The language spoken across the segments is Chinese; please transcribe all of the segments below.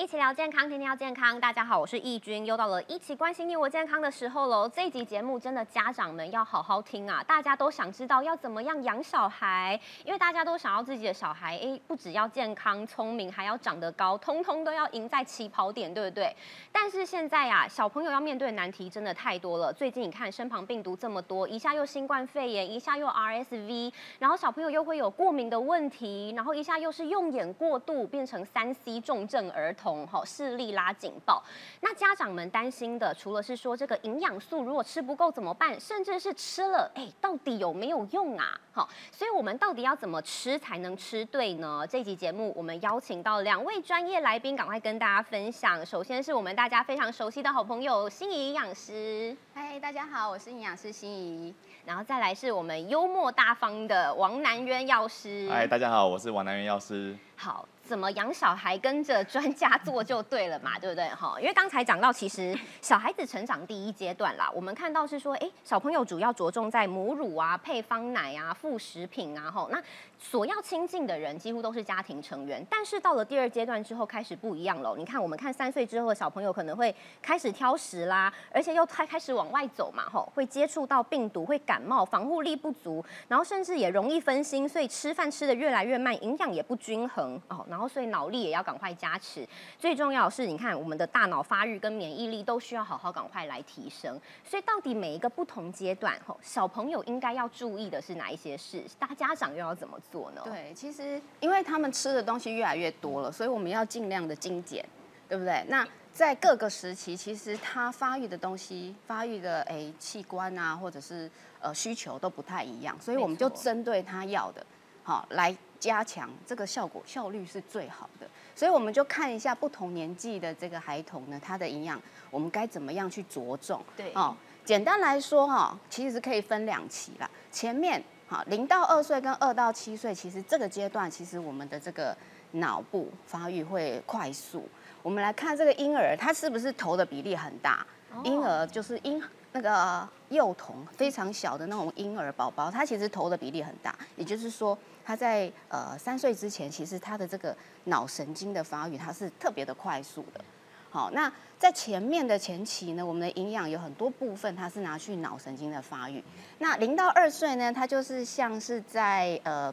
一起聊健康，天天要健康。大家好，我是易君，又到了一起关心你我健康的时候喽。这一集节目真的家长们要好好听啊！大家都想知道要怎么样养小孩，因为大家都想要自己的小孩，哎，不只要健康聪明，还要长得高，通通都要赢在起跑点，对不对？但是现在呀，小朋友要面对的难题真的太多了。最近你看，身旁病毒这么多，一下又新冠肺炎，一下又 RSV，然后小朋友又会有过敏的问题，然后一下又是用眼过度，变成三 C 重症儿童。好视力拉警报，那家长们担心的，除了是说这个营养素如果吃不够怎么办，甚至是吃了，哎，到底有没有用啊？好，所以我们到底要怎么吃才能吃对呢？这集节目我们邀请到两位专业来宾，赶快跟大家分享。首先是我们大家非常熟悉的好朋友心仪营养师，嗨，大家好，我是营养师心仪。然后再来是我们幽默大方的王南渊药师，嗨，大家好，我是王南渊药师。好。怎么养小孩，跟着专家做就对了嘛，对不对哈？因为刚才讲到，其实小孩子成长第一阶段啦，我们看到是说，哎，小朋友主要着重在母乳啊、配方奶啊、副食品啊，哈，那所要亲近的人几乎都是家庭成员。但是到了第二阶段之后，开始不一样了。你看，我们看三岁之后的小朋友可能会开始挑食啦，而且又开开始往外走嘛，吼，会接触到病毒，会感冒，防护力不足，然后甚至也容易分心，所以吃饭吃的越来越慢，营养也不均衡哦，然后。然后，所以脑力也要赶快加持。最重要的是，你看我们的大脑发育跟免疫力都需要好好赶快来提升。所以，到底每一个不同阶段，吼，小朋友应该要注意的是哪一些事？大家长又要怎么做呢？对，其实因为他们吃的东西越来越多了，所以我们要尽量的精简，对不对？那在各个时期，其实他发育的东西、发育的诶器官啊，或者是呃需求都不太一样，所以我们就针对他要的，好来。加强这个效果效率是最好的，所以我们就看一下不同年纪的这个孩童呢，他的营养我们该怎么样去着重？对哦，简单来说哈，其实可以分两期啦。前面哈零到二岁跟二到七岁，其实这个阶段其实我们的这个脑部发育会快速。我们来看这个婴儿，他是不是头的比例很大？婴儿就是婴那个幼童非常小的那种婴儿宝宝，他其实头的比例很大，也就是说。他在呃三岁之前，其实他的这个脑神经的发育，它是特别的快速的。好，那在前面的前期呢，我们的营养有很多部分，它是拿去脑神经的发育。那零到二岁呢，它就是像是在呃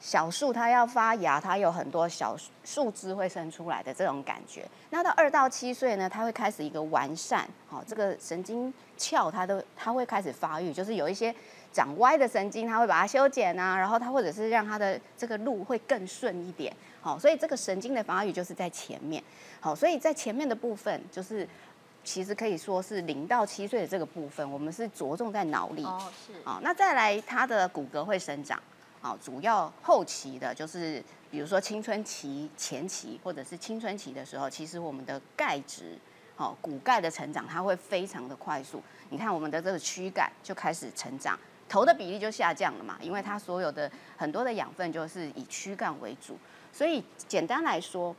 小树它要发芽，它有很多小树枝会生出来的这种感觉。那到二到七岁呢，它会开始一个完善，好，这个神经鞘它都它会开始发育，就是有一些。长歪的神经，它会把它修剪啊，然后它或者是让它的这个路会更顺一点，好，所以这个神经的发育就是在前面，好，所以在前面的部分就是其实可以说是零到七岁的这个部分，我们是着重在脑力，哦，是，好，那再来它的骨骼会生长，好，主要后期的就是比如说青春期前期或者是青春期的时候，其实我们的钙质，好，骨钙的成长它会非常的快速，你看我们的这个躯干就开始成长。头的比例就下降了嘛，因为它所有的很多的养分就是以躯干为主，所以简单来说，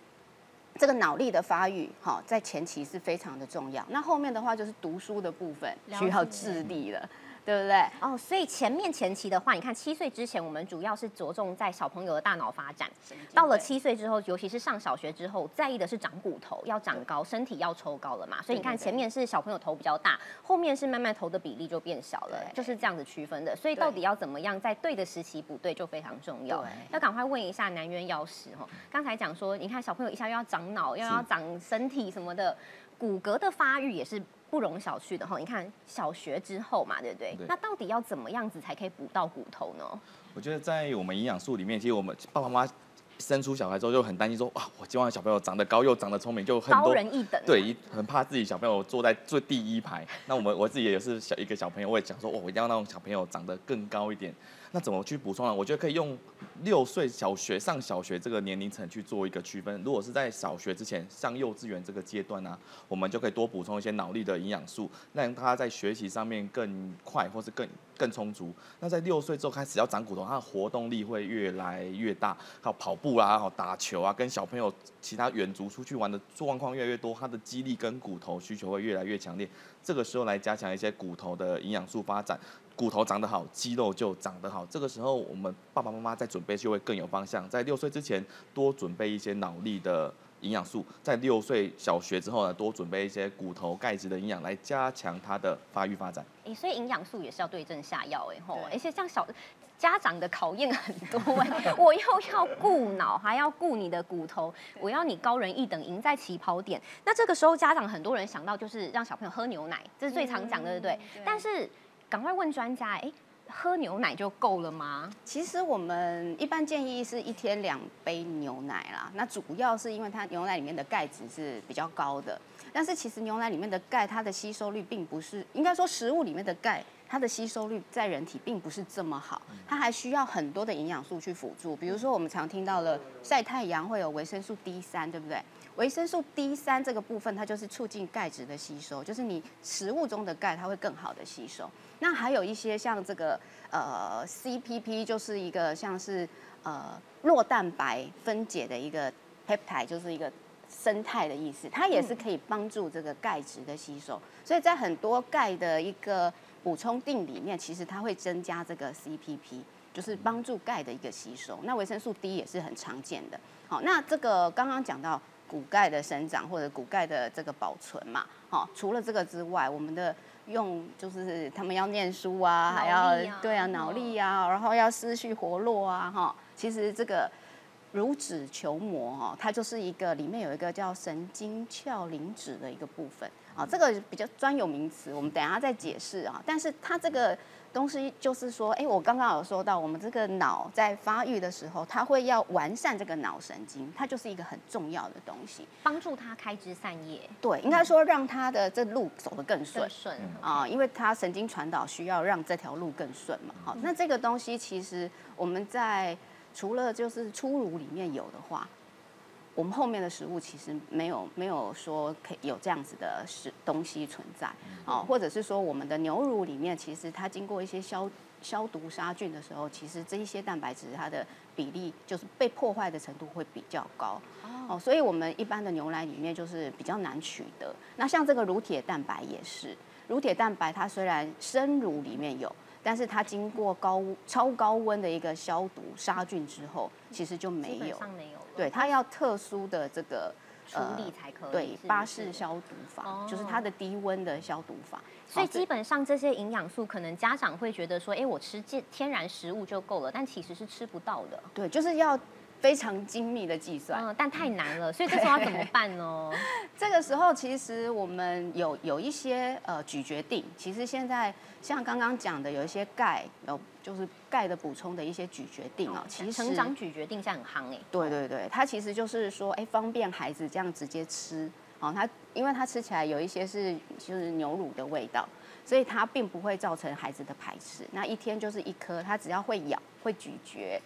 这个脑力的发育，哈，在前期是非常的重要。那后面的话就是读书的部分需要智力了。对不对？哦，所以前面前期的话，你看七岁之前，我们主要是着重在小朋友的大脑发展。到了七岁之后，尤其是上小学之后，在意的是长骨头，要长高，身体要抽高了嘛。所以你看前面是小朋友头比较大，后面是慢慢头的比例就变小了，就是这样子区分的。所以到底要怎么样在对的时期补对，就非常重要。要赶快问一下南渊药师哦，刚才讲说，你看小朋友一下又要长脑，又要长身体什么的，骨骼的发育也是。不容小觑的哈，你看小学之后嘛，对不对？那到底要怎么样子才可以补到骨头呢？我觉得在我们营养素里面，其实我们爸爸妈妈生出小孩之后就很担心说，哇，我希望小朋友长得高又长得聪明，就很高人一等。对，很怕自己小朋友坐在最第一排。那我们我自己也是小一个小朋友，我也讲说，哦，我一定要让小朋友长得更高一点。那怎么去补充呢？我觉得可以用六岁小学上小学这个年龄层去做一个区分。如果是在小学之前上幼稚园这个阶段呢，我们就可以多补充一些脑力的营养素，让他在学习上面更快或是更更充足。那在六岁之后开始要长骨头，他的活动力会越来越大，靠跑步啊、好打球啊，跟小朋友其他远足出去玩的状况越来越多，他的肌力跟骨头需求会越来越强烈。这个时候来加强一些骨头的营养素发展。骨头长得好，肌肉就长得好。这个时候，我们爸爸妈妈在准备就会更有方向。在六岁之前，多准备一些脑力的营养素，在六岁小学之后呢，多准备一些骨头钙质的营养来加强他的发育发展。哎，所以营养素也是要对症下药哎吼，而且像小家长的考验很多哎，我又要顾脑，还要顾你的骨头，我要你高人一等，赢在起跑点。那这个时候家长很多人想到就是让小朋友喝牛奶，这是最常讲的，对不？对但是赶快问专家，哎，喝牛奶就够了吗？其实我们一般建议是一天两杯牛奶啦。那主要是因为它牛奶里面的钙质是比较高的，但是其实牛奶里面的钙它的吸收率并不是，应该说食物里面的钙它的吸收率在人体并不是这么好，它还需要很多的营养素去辅助。比如说我们常听到了晒太阳会有维生素 D 三，对不对？维生素 D 三这个部分，它就是促进钙质的吸收，就是你食物中的钙，它会更好的吸收。那还有一些像这个呃 CPP，就是一个像是呃酪蛋白分解的一个 peptide，就是一个生态的意思，它也是可以帮助这个钙质的吸收。所以在很多钙的一个补充定里面，其实它会增加这个 CPP。就是帮助钙的一个吸收，那维生素 D 也是很常见的。好，那这个刚刚讲到骨钙的生长或者骨钙的这个保存嘛，好，除了这个之外，我们的用就是他们要念书啊，还要对啊嗯脑力啊，然后要思绪活络啊，哈，其实这个乳脂球膜哈，它就是一个里面有一个叫神经鞘磷脂的一个部分啊，这个比较专有名词，我们等一下再解释啊。但是它这个东西就是说，哎，我刚刚有说到，我们这个脑在发育的时候，它会要完善这个脑神经，它就是一个很重要的东西。帮助它开枝散叶对，应该说让它的这路走得更顺更。顺啊，因为它神经传导需要让这条路更顺嘛。好，那这个东西其实我们在除了就是初乳里面有的话，我们后面的食物其实没有没有说可以有这样子的食东西存在哦，或者是说我们的牛乳里面其实它经过一些消消毒杀菌的时候，其实这一些蛋白质它的比例就是被破坏的程度会比较高。哦，所以我们一般的牛奶里面就是比较难取得。那像这个乳铁蛋白也是，乳铁蛋白它虽然生乳里面有，但是它经过高超高温的一个消毒杀菌之后，其实就没有。上没有，对，它要特殊的这个处理才可以。对巴是氏消毒法，哦就是它的低温的消毒法。所以哦基本上这些营养素，可能家长会觉得说，哎，我吃健天然食物就够了，但其实是吃不到的。对，就是要非常精密的计算。嗯，但太难了，所以这时候要怎么办呢？这个时候，其实我们有有一些呃咀嚼定，其实现在像刚刚讲的，有一些钙，有就是钙的补充的一些咀嚼定哦，其实成长咀嚼定现在很夯哎。对对对，它其实就是说，哎，方便孩子这样直接吃，哦，它因为它吃起来有一些是就是牛乳的味道，所以它并不会造成孩子的排斥。那一天就是一颗，它只要会咬会咀嚼，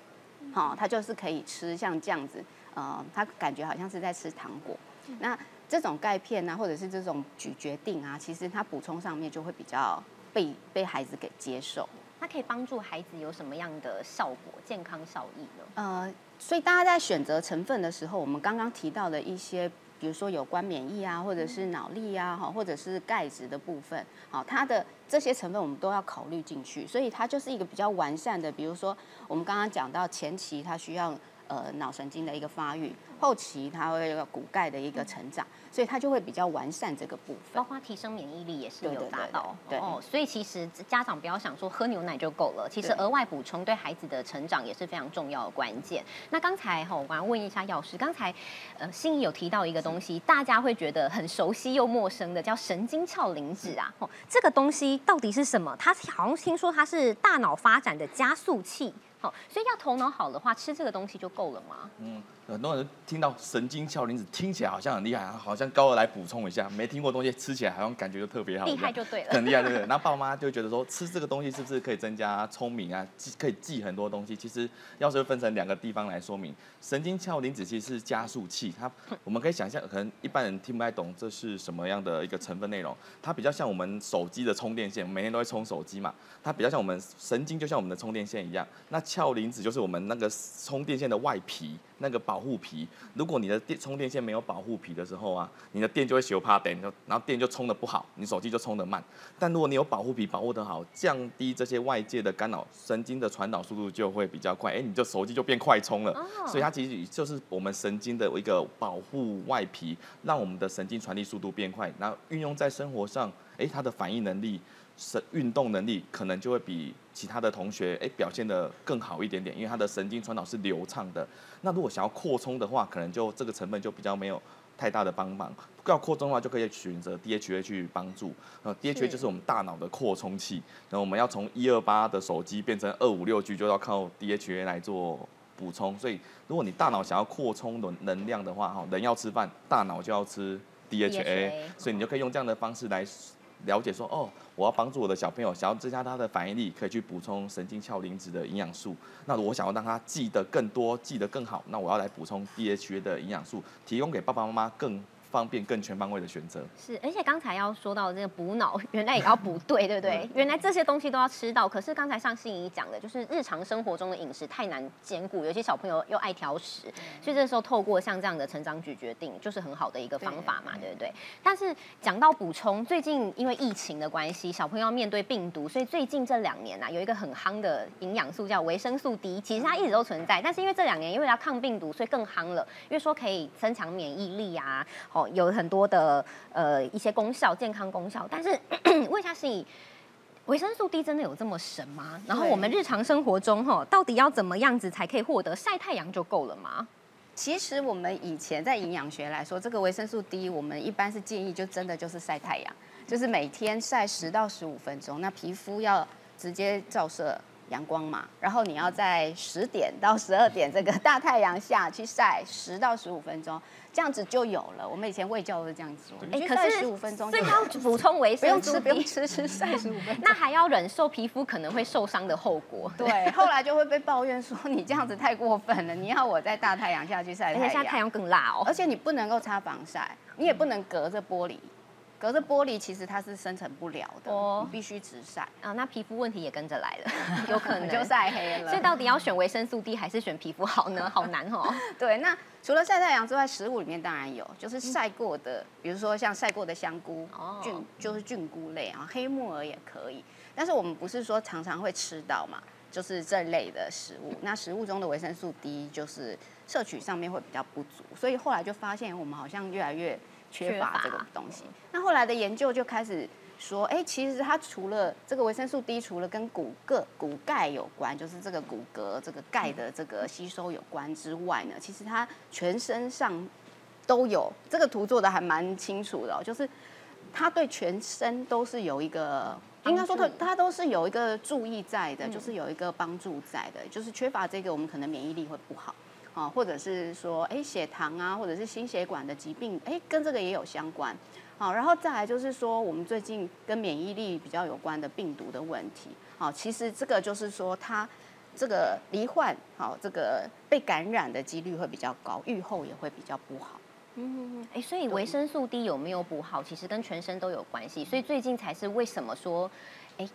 好、他就是可以吃，像这样子，呃，他感觉好像是在吃糖果。那这种钙片啊，或者是这种咀嚼定啊，其实它补充上面就会比较被被孩子给接受。它可以帮助孩子有什么样的效果、健康效益呢？呃，所以大家在选择成分的时候，我们刚刚提到的一些，比如说有关免疫啊，或者是脑力啊，哈，或者是钙质的部分，好，它的这些成分我们都要考虑进去，所以它就是一个比较完善的。比如说我们刚刚讲到前期它需要呃脑神经的一个发育，后期它会有骨钙的一个成长，所以它就会比较完善这个部分包。括提升免疫力也是有达到哦，所以其实家长不要想说喝牛奶就够了，其实额外补充对孩子的成长也是非常重要的关键。那刚才哈，我要问一下药师，刚才呃心仪有提到一个东西，大家会觉得很熟悉又陌生的，叫神经鞘磷脂啊。哦，这个东西到底是什么？它好像听说它是大脑发展的加速器。所以要头脑好的话，吃这个东西就够了吗？嗯，很多人听到神经鞘磷脂听起来好像很厉害，好像高二来补充一下，没听过的东西吃起来好像感觉就特别好一厉样，害就对了。很厉害，对不对？那爸妈就觉得说，吃这个东西是不是可以增加聪明啊？记可以记很多东西。其实要是分成两个地方来说明，神经鞘磷脂其实是加速器，它我们可以想象，可能一般人听不太懂这是什么样的一个成分内容。它比较像我们手机的充电线，每天都会充手机嘛，它比较像我们神经，就像我们的充电线一样。那鞘磷脂就是我们那个充电线的外皮，那个保护皮，如果你的电充电线没有保护皮的时候啊，你的电就会修怕电，然后电就充的不好，你手机就充的慢。但如果你有保护皮保护的好，降低这些外界的干扰，神经的传导速度就会比较快，哎，你就手机就变快充了。所以它其实就是我们神经的一个保护外皮，让我们的神经传递速度变快，然后运用在生活上，哎，它的反应能力。神运动能力可能就会比其他的同学哎表现的更好一点点，因为他的神经传导是流畅的。那如果想要扩充的话，可能就这个成分就比较没有太大的帮忙。要扩充的话，就可以选择 DHA 去帮助。呃，DHA 就是我们大脑的扩充器。然后我们要从一二八的手机变成二五六 G，就要靠 DHA 来做补充。所以，如果你大脑想要扩充能能量的话，哈，人要吃饭，大脑就要吃 DHA。所以你就可以用这样的方式来。了解说哦，我要帮助我的小朋友，想要增加他的反应力，可以去补充神经鞘磷脂的营养素。那我想要让他记得更多，记得更好，那我要来补充 DHA 的营养素，提供给爸爸妈妈更。方便更全方位的选择是，而且刚才要说到这个补脑，原来也要补对，对不对？原来这些东西都要吃到。可是刚才像心怡讲的，就是日常生活中的饮食太难兼顾，有些小朋友又爱挑食，所以这时候透过像这样的成长咀决定，就是很好的一个方法嘛，对不对？但是讲到补充，最近因为疫情的关系，小朋友要面对病毒，所以最近这两年啊，有一个很夯的营养素叫维生素 D，其实它一直都存在，但是因为这两年因为要抗病毒，所以更夯了，因为说可以增强免疫力啊，哦。有很多的呃一些功效，健康功效。但是 问一下，是以维生素 D 真的有这么神吗？然后我们日常生活中哈，到底要怎么样子才可以获得？晒太阳就够了吗？其实我们以前在营养学来说，这个维生素 D，我们一般是建议就真的就是晒太阳，就是每天晒十到十五分钟。那皮肤要直接照射阳光嘛，然后你要在十点到十二点这个大太阳下去晒十到十五分钟。这样子就有了。我们以前喂教都是这样子做。哎，可是十五分钟，所以要补充维生素，不用吃，吃吃 晒十五分钟。那还要忍受皮肤可能会受伤的后果。对，后来就会被抱怨说你这样子太过分了。你要我在大太阳下去晒太阳，现在太阳更辣哦。而且你不能够擦防晒，你也不能隔着玻璃。隔着玻璃，其实它是生成不了的，你必须直晒啊。那皮肤问题也跟着来了，有可能就晒黑了。所以到底要选维生素 D 还是选皮肤好呢？好难哦。对，那除了晒太阳之外，食物里面当然有，就是晒过的，比如说像晒过的香菇，菌就是菌菇类啊，黑木耳也可以。但是我们不是说常常会吃到嘛，就是这类的食物。那食物中的维生素 D 就是摄取上面会比较不足，所以后来就发现我们好像越来越。缺乏这个东西，那后来的研究就开始说，哎，其实它除了这个维生素 D，除了跟骨骼、骨钙有关，就是这个骨骼这个钙的这个吸收有关之外呢，其实它全身上都有。这个图做的还蛮清楚的，哦就是它对全身都是有一个，应该说它它都是有一个注意在的，就是有一个帮助在的，就是缺乏这个，我们可能免疫力会不好。啊，或者是说，哎，血糖啊，或者是心血管的疾病，哎，跟这个也有相关。好，然后再来就是说，我们最近跟免疫力比较有关的病毒的问题。好，其实这个就是说，它这个罹患，好，这个被感染的几率会比较高，愈后也会比较不好。嗯，哎，所以维生素 D 有没有补好，其实跟全身都有关系。所以最近才是为什么说，哎。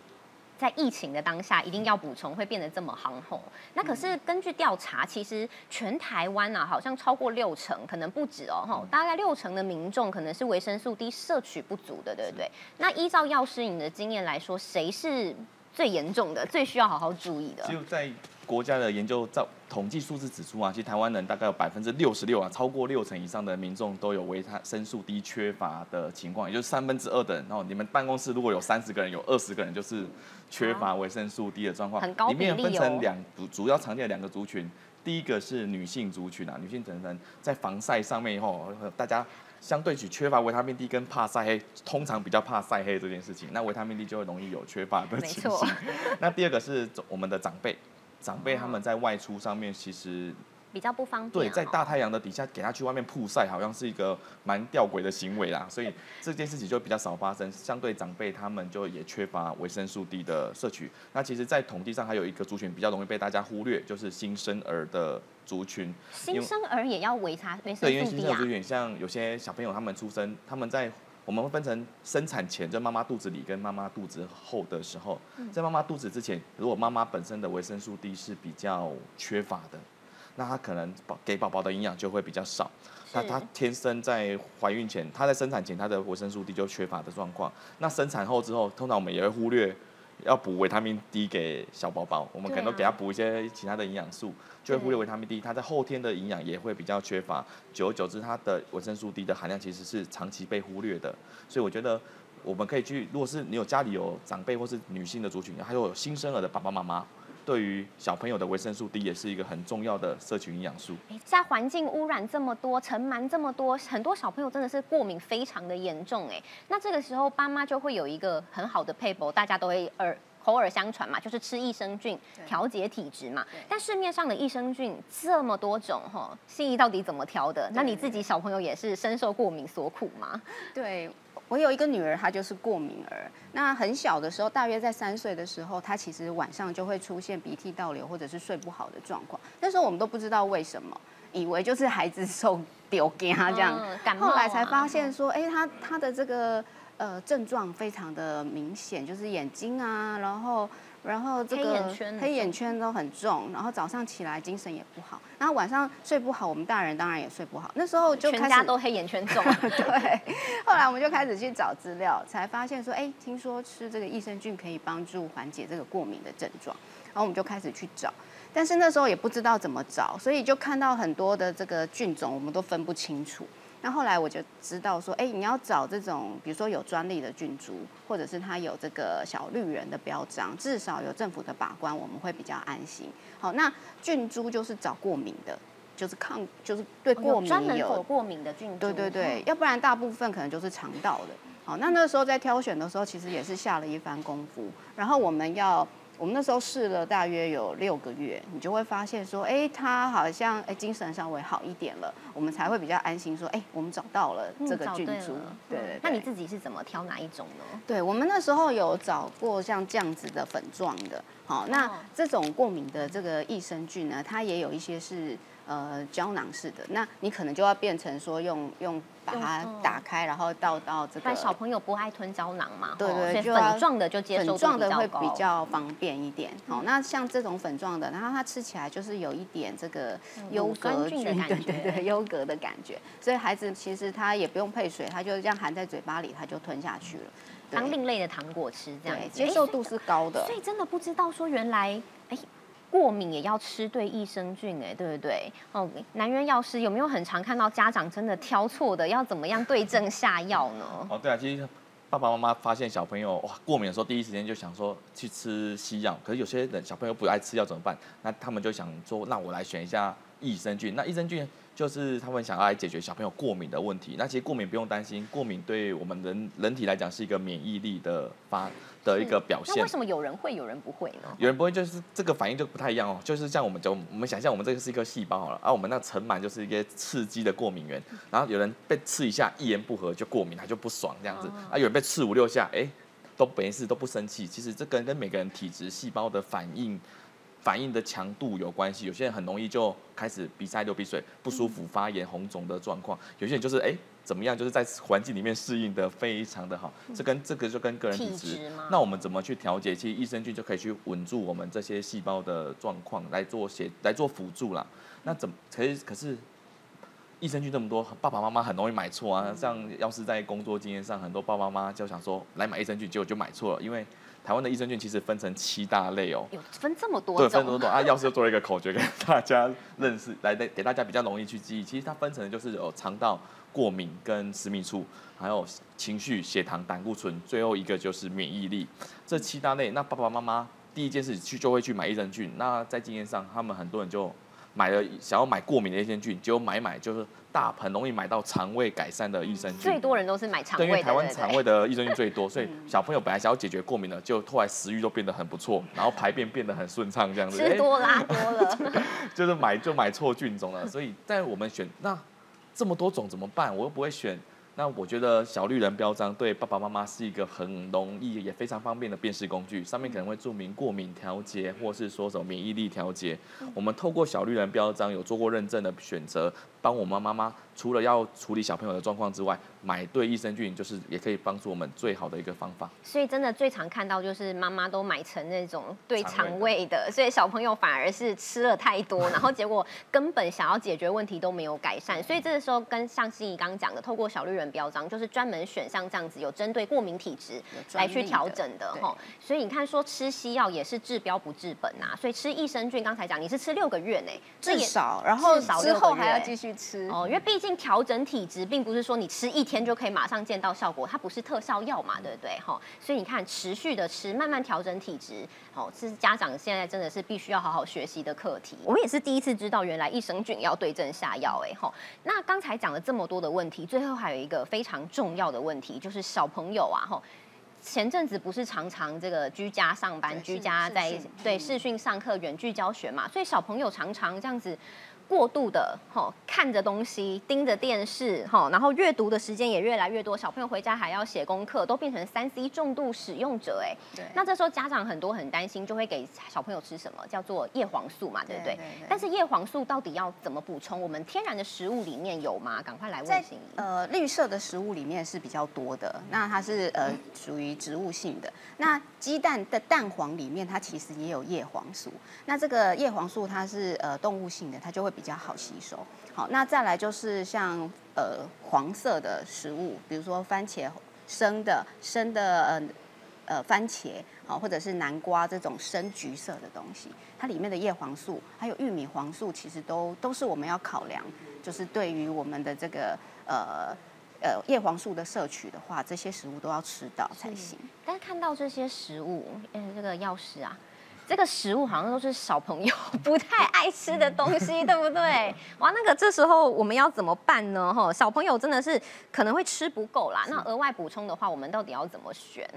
在疫情的当下，一定要补充，会变得这么夯红。那可是根据调查，其实全台湾啊，好像超过六成，可能不止哦，哈，大概六成的民众可能是维生素 D 摄取不足的，对不对？那依照药师你的经验来说，谁是最严重的，最需要好好注意的？就在。国家的研究照统计数字指出啊，其实台湾人大概有百分之六十六啊，超过六成以上的民众都有维他生素 D 缺乏的情况，也就是三分之二的人。然后你们办公室如果有三十个人，有二十个人就是缺乏维生素 D 的状况。很高里面分成两主主要常见的两个族群，第一个是女性族群啊，女性成人在防晒上面以后，大家相对起缺乏维他命 D 跟怕晒黑，通常比较怕晒黑这件事情，那维他命 D 就会容易有缺乏的情形。那第二个是我们的长辈。长辈他们在外出上面其实比较不方便。对，在大太阳的底下给他去外面曝晒，好像是一个蛮吊诡的行为啦。所以这件事情就比较少发生。相对长辈他们就也缺乏维生素 D 的摄取。那其实，在统计上还有一个族群比较容易被大家忽略，就是新生儿的族群。新生儿也要维他维生素 D 啊？对，因为新生儿族群像有些小朋友他们出生，他们在。我们会分成生产前，就妈妈肚子里跟妈妈肚子后的时候，在妈妈肚子之前，如果妈妈本身的维生素 D 是比较缺乏的，那她可能宝给宝宝的营养就会比较少。那她天生在怀孕前，她在生产前她的维生素 D 就缺乏的状况。那生产后之后，通常我们也会忽略要补维他命 D 给小宝宝，我们可能都给他补一些其他的营养素，就会忽略维他命 D，他在后天的营养也会比较缺乏。久而久之，他的维生素 D 的含量其实是长期被忽略的。所以我觉得我们可以去，如果是你有家里有长辈或是女性的族群，还有新生儿的爸爸妈妈，对于小朋友的维生素 D 也是一个很重要的摄取营养素。哎，在环境污染这么多、尘螨这么多，很多小朋友真的是过敏非常的严重哎。那这个时候，爸妈就会有一个很好的配博，大家都会耳口耳相传嘛，就是吃益生菌对调节体质嘛。但市面上的益生菌这么多种哈，心仪到底怎么挑的？那你自己小朋友也是深受过敏所苦吗？对，我有一个女儿，她就是过敏儿。那很小的时候，大约在三岁的时候，她其实晚上就会出现鼻涕倒流或者是睡不好的状况。那时候我们都不知道为什么，以为就是孩子受丢给他这样。嗯感冒后来才啊发现说，哎、她她的这个呃症状非常的明显，就是眼睛啊，然后。然后这黑个眼圈黑眼圈都很重，然后早上起来精神也不好，然后晚上睡不好，我们大人当然也睡不好。那时候就开始全家都黑眼圈重。对，后来我们就开始去找资料，才发现说，哎，听说吃这个益生菌可以帮助缓解这个过敏的症状，然后我们就开始去找，但是那时候也不知道怎么找，所以就看到很多的这个菌种，我们都分不清楚。那后来我就知道说，哎，你要找这种，比如说有专利的菌株，或者是它有这个小绿人的标章，至少有政府的把关，我们会比较安心。好，那菌株就是找过敏的，就是抗，就是对过敏有专门过敏的菌株。对对对，要不然大部分可能就是肠道的。好，那那时候在挑选的时候，其实也是下了一番功夫。然后我们要，我们那时候试了大约有六个月，你就会发现说，哎，他好像哎精神稍微好一点了，我们才会比较安心说，哎，我们找到了嗯这个菌株找对。对。那你自己是怎么挑哪一种呢？对，我们那时候有找过像这样子的粉状的，好，那哦这种过敏的这个益生菌呢，它也有一些是呃胶囊式的，那你可能就要变成说用用把它打开，然后倒到这个但小朋友不爱吞胶囊嘛，对对就粉状的就接受度粉状的会比较方便一点。好，那像这种粉状的，然后它吃起来就是有一点这个优格的感觉对，优格的感觉。所以孩子其实他也不用配水，他就这样含在嘴巴里，他就吞下去了。对当另类的糖果吃这样接受度是高的所以。所以真的不知道说原来哎。过敏也要吃对益生菌哎，对不对？哦，南园药师有没有很常看到家长真的挑错的，要怎么样对症下药呢？哦，对啊，其实爸爸妈妈发现小朋友哇过敏的时候，第一时间就想说去吃西药。可是有些人小朋友不爱吃药怎么办？那他们就想说，那我来选一下益生菌。那益生菌就是他们想要来解决小朋友过敏的问题。那其实过敏不用担心，过敏对我们人人体来讲是一个免疫力的发的一个表现那为。什么有人会，有人不会呢？有人不会，就是这个反应就不太一样哦，就是像我们就我们想象我们这个是一个细胞好了，啊，我们那尘螨就是一些刺激的过敏源，然后有人被刺一下，一言不合就过敏，他就不爽这样子，啊，有人被刺五六下，哎，都没事都不生气，其实这跟跟每个人体质细胞的反应。反应的强度有关系，有些人很容易就开始鼻塞、流鼻水、不舒服、发炎、红肿的状况，有些人就是哎怎么样，就是在环境里面适应的非常的好，这跟这个就跟个人体体质那我们怎么去调节？其实益生菌就可以去稳住我们这些细胞的状况，来做协来做辅助啦。那怎么可是可是益生菌这么多，爸爸妈妈很容易买错啊。像要是在工作经验上，很多爸爸妈妈就想说来买益生菌，结果就买错了，因为台湾的益生菌其实分成七大类哦。有分这么多对，分这么多啊！要是做了一个口诀给大家认识，来给给大家比较容易去记忆。其实它分成的就是有肠道过敏跟私密处，还有情绪、血糖、胆固醇，最后一个就是免疫力。这七大类，那爸爸妈妈第一件事去就会去买益生菌。那在经验上，他们很多人就买了想要买过敏的益生菌，结果买一买就是大盆容易买到肠胃改善的益生菌。最多人都是买肠，胃的，因为台湾肠胃的益生菌最多，所以小朋友本来想要解决过敏的，就后来食欲都变得很不错，然后排便变得很顺畅，这样子。吃哎多拉多了。就是买就买错菌种了，所以在我们选那这么多种怎么办？我又不会选。那我觉得小绿人标章对爸爸妈妈是一个很容易也非常方便的辨识工具，上面可能会注明过敏调节，或是说什么免疫力调节。我们透过小绿人标章有做过认证的选择，帮我们妈妈除了要处理小朋友的状况之外，买对益生菌就是也可以帮助我们最好的一个方法。所以真的最常看到就是妈妈都买成那种对肠肠胃的，所以小朋友反而是吃了太多，然后结果根本想要解决问题都没有改善。所以这个时候跟像心怡刚刚讲的，透过小绿人标章，就是专门选像这样子有针对过敏体质来去调整的对哈。所以你看说吃西药也是治标不治本啊，所以吃益生菌刚才讲你是吃六个月呢，至少，然后之后还要继续吃。哦，因为毕竟调整体质，并不是说你吃一天就可以马上见到效果，它不是特效药嘛，对不对？哈，所以你看，持续的吃，慢慢调整体质，哦，是家长现在真的是必须要好好学习的课题。我们也是第一次知道，原来益生菌要对症下药，哎，哈。那刚才讲了这么多的问题，最后还有一个非常重要的问题，就是小朋友啊，哈。前阵子不是常常这个居家上班、居家在对视讯上课、远距教学嘛，所以小朋友常常这样子过度的哈看着东西，盯着电视哈，然后阅读的时间也越来越多，小朋友回家还要写功课，都变成三 C 重度使用者哎。对那这时候家长很多很担心，就会给小朋友吃什么叫做叶黄素嘛，对不对？对对对但是叶黄素到底要怎么补充？我们天然的食物里面有吗？赶快来在问。呃绿色的食物里面是比较多的，那它是呃属于植物性的。那鸡蛋的蛋黄里面它其实也有叶黄素，那这个叶黄素它是呃动物性的，它就会比比较好吸收。好，那再来就是像呃黄色的食物，比如说番茄生的生的呃呃番茄，好或者是南瓜这种深橘色的东西，它里面的叶黄素还有玉米黄素，其实都都是我们要考量，就是对于我们的这个呃呃叶黄素的摄取的话，这些食物都要吃到才行。但是看到这些食物，嗯，这个药师啊，这个食物好像都是小朋友 不太爱吃的东西，对不对？哇，那个这时候我们要怎么办呢？哈，小朋友真的是可能会吃不够啦。那额外补充的话，我们到底要怎么选？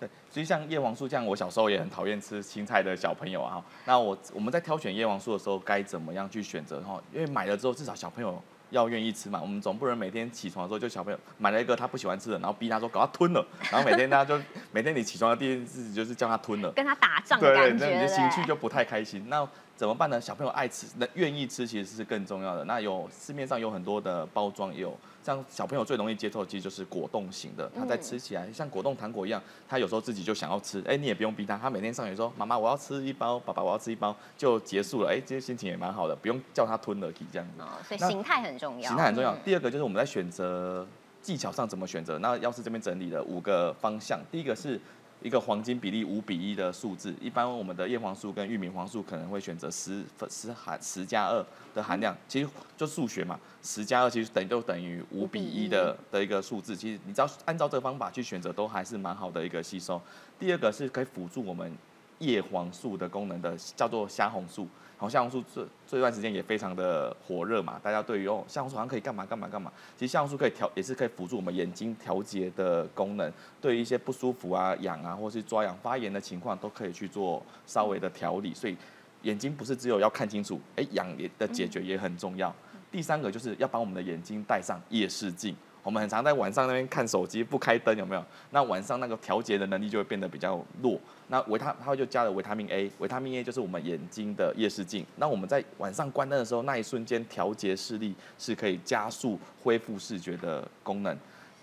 对，其实像叶黄素这样，我小时候也很讨厌吃青菜的小朋友啊。那我我们在挑选叶黄素的时候，该怎么样去选择哈？因为买了之后，至少小朋友要愿意吃嘛。我们总不能每天起床的时候，就小朋友买了一个他不喜欢吃的，然后逼他说搞他吞了，然后每天他就 每天你起床的第一件事就是叫他吞了。跟他打仗的对对，那你的情绪就不太开心。那怎么办呢？小朋友爱吃，那愿意吃其实是更重要的。那有市面上有很多的包装，也有像小朋友最容易接受，其实就是果冻型的。他在嗯吃起来像果冻糖果一样，他有时候自己就想要吃，哎，你也不用逼他，他每天上学说妈妈我要吃一包，爸爸我要吃一包，就结束了。哎，这些心情也蛮好的，不用叫他吞了，可以这样子。哦，所以形态很重要，形态很重要。嗯第二个就是我们在选择技巧上怎么选择。那要是这边整理了五个方向，第一个是一个黄金比例五比一的数字，一般我们的叶黄素跟玉米黄素可能会选择十十含十加二的含量，其实就数学嘛，十加二其实等于都等于五比一的的一个数字，其实你只要按照这个方法去选择，都还是蛮好的一个吸收。第二个是可以辅助我们叶黄素的功能的，叫做虾红素。好，虾红素这这段时间也非常的火热嘛，大家对于哦虾红素好像可以干嘛干嘛干嘛，其实虾红素可以调，也是可以辅助我们眼睛调节的功能，对于一些不舒服啊、痒啊，或是抓痒、发炎的情况，都可以去做稍微的调理。所以眼睛不是只有要看清楚，哎，痒也的解决也很重要。第三个就是要帮我们的眼睛戴上夜视镜。我们很常在晚上那边看手机不开灯，有没有？那晚上那个调节的能力就会变得比较弱。那维他它就加了维他命 A，维他命 A 就是我们眼睛的夜视镜。那我们在晚上关灯的时候，那一瞬间调节视力是可以加速恢复视觉的功能。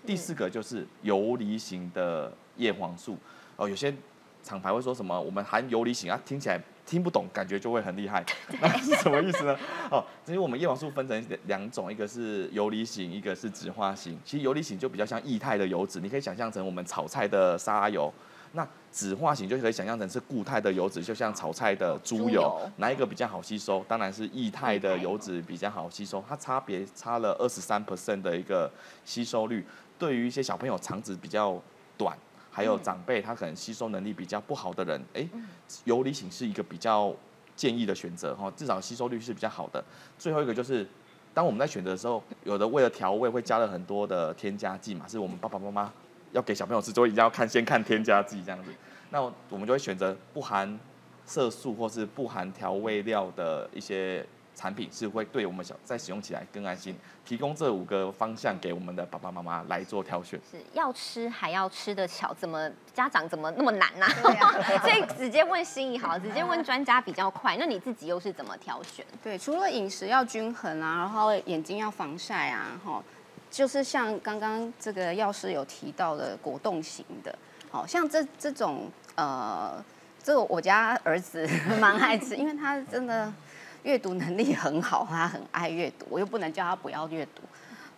第四个就是游离型的叶黄素哦，有些厂牌会说什么我们含游离型啊，听起来听不懂，感觉就会很厉害。那是什么意思呢？哦，其实我们叶黄素分成两种，一个是游离型，一个是酯化型。其实游离型就比较像液态的油脂，你可以想象成我们炒菜的沙拉油。那酯化型就可以想象成是固态的油脂，就像炒菜的猪油哪一个比较好吸收？当然是液态的油脂比较好吸收，它差别差了二十三 percent 的一个吸收率。对于一些小朋友肠子比较短，还有长辈他可能吸收能力比较不好的人，哎、游离型是一个比较建议的选择哈，至少吸收率是比较好的。最后一个就是，当我们在选择的时候，有的为了调味会加了很多的添加剂嘛，是我们爸爸妈妈要给小朋友吃，就一定要看先看添加剂这样子。那我们就会选择不含色素或是不含调味料的一些产品是会对我们小在使用起来更安心。提供这五个方向给我们的爸爸妈妈来做挑选。是要吃还要吃得巧，怎么家长怎么那么难呢、所以直接问心仪好，直接问专家比较快。那你自己又是怎么挑选？对，除了饮食要均衡啊，然后眼睛要防晒啊，哈，就是像刚刚这个药师有提到的果冻型的，好像这这种呃，这个我家儿子 蛮爱吃，因为他真的阅读能力很好，他很爱阅读，我又不能叫他不要阅读，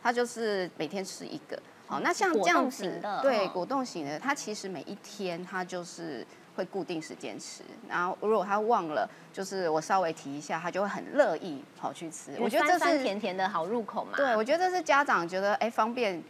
他就是每天吃一个。好，那像这样子的，对哦果冻型的，他其实每一天他就是会固定时间吃，然后如果他忘了，就是我稍微提一下，他就会很乐意跑去吃。我觉得这是甜甜的好入口嘛。对，我觉得这是家长觉得哎方便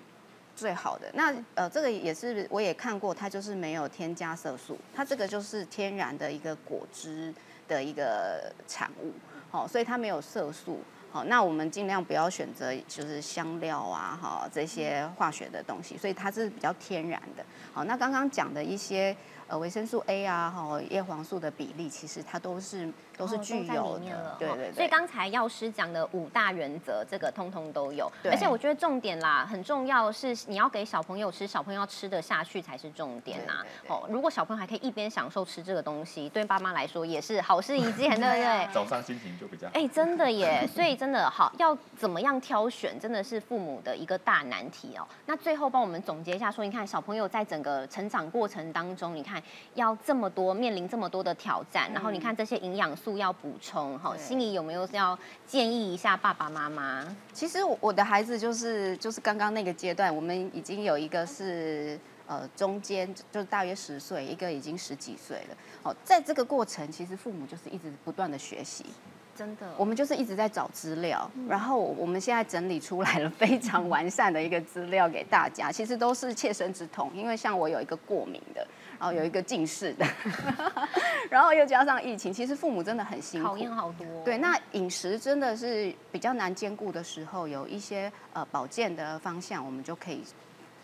最好的。那呃，这个也是我也看过，它就是没有添加色素，它这个就是天然的一个果汁的一个产物，好、所以它没有色素。好，那我们尽量不要选择就是香料啊，哈这些化学的东西，所以它是比较天然的。好，那刚刚讲的一些呃维生素 A 啊，哈叶黄素的比例，其实它都是都是具有里面了，，的对对对。所以刚才药师讲的五大原则，这个通通都有。对而且我觉得重点啦，很重要是你要给小朋友吃，小朋友要吃得下去才是重点呐。哦，如果小朋友还可以一边享受吃这个东西，对爸妈来说也是好事一件，对不对？早上心情就比较好。哎、真的耶！所以真的好，要怎么样挑选，真的是父母的一个大难题哦。那最后帮我们总结一下，说你看小朋友在整个成长过程当中，你看要这么多面临这么多的挑战，然后你看这些营养素要补充，哈，对心里有没有要建议一下爸爸妈妈？其实我我的孩子就是就是刚刚那个阶段，我们已经有一个是呃中间就是大约十岁，一个已经十几岁了。哦，在这个过程，其实父母就是一直不断的学习，真的，我们就是一直在找资料，嗯然后我们现在整理出来了非常完善的一个资料给大家，其实都是切身之痛，因为像我有一个过敏的，然后有一个近视的，然后又加上疫情，其实父母真的很辛苦考。验好多。对，那饮食真的是比较难兼顾的时候，有一些呃保健的方向，我们就可以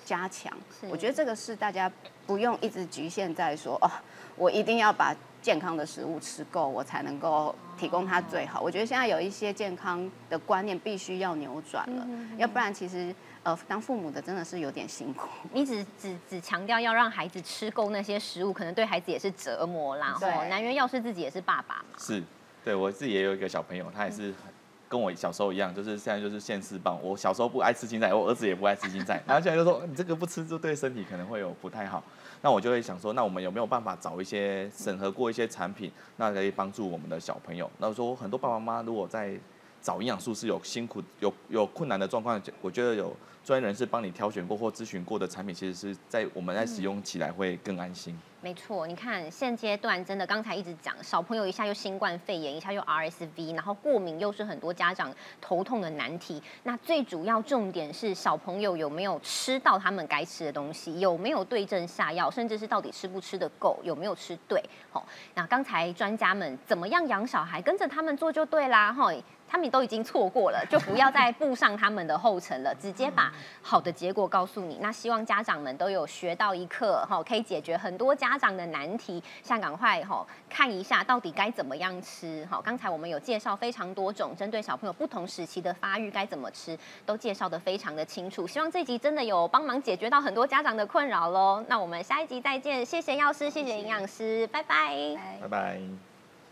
加强是。我觉得这个是大家不用一直局限在说哦，我一定要把健康的食物吃够，我才能够提供它最好。我觉得现在有一些健康的观念必须要扭转了，要不然其实呃当父母的真的是有点辛苦。你只只只强调要让孩子吃够那些食物，可能对孩子也是折磨啦。对吼，南园药师自己也是爸爸嘛。是，对我自己也有一个小朋友，他也是跟我小时候一样，就是现在就是现世棒。我小时候不爱吃青菜，我儿子也不爱吃青菜，然后现在就说你这个不吃就对身体可能会有不太好。那我就会想说，那我们有没有办法找一些审核过一些产品，那可以帮助我们的小朋友？那说很多爸爸妈妈如果在找营养素是有辛苦、有有困难的状况，我觉得有专业人士帮你挑选过或咨询过的产品，其实是在我们在使用起来会更安心。没错，你看现阶段真的，刚才一直讲小朋友一下又新冠肺炎，一下又 RSV，然后过敏又是很多家长头痛的难题。那最主要重点是小朋友有没有吃到他们该吃的东西，有没有对症下药，甚至是到底吃不吃得够，有没有吃对。好，那刚才专家们怎么样养小孩，跟着他们做就对啦。哈，他们都已经错过了，就不要再步上他们的后尘了，直接把好的结果告诉你。那希望家长们都有学到一课，哈，可以解决很多家长的难题。像赶快哈看一下到底该怎么样吃。好，刚才我们有介绍非常多种针对小朋友不同时期的发育该怎么吃，都介绍的非常的清楚。希望这集真的有帮忙解决到很多家长的困扰喽。那我们下一集再见，谢谢药师，谢谢营养师，拜拜拜拜。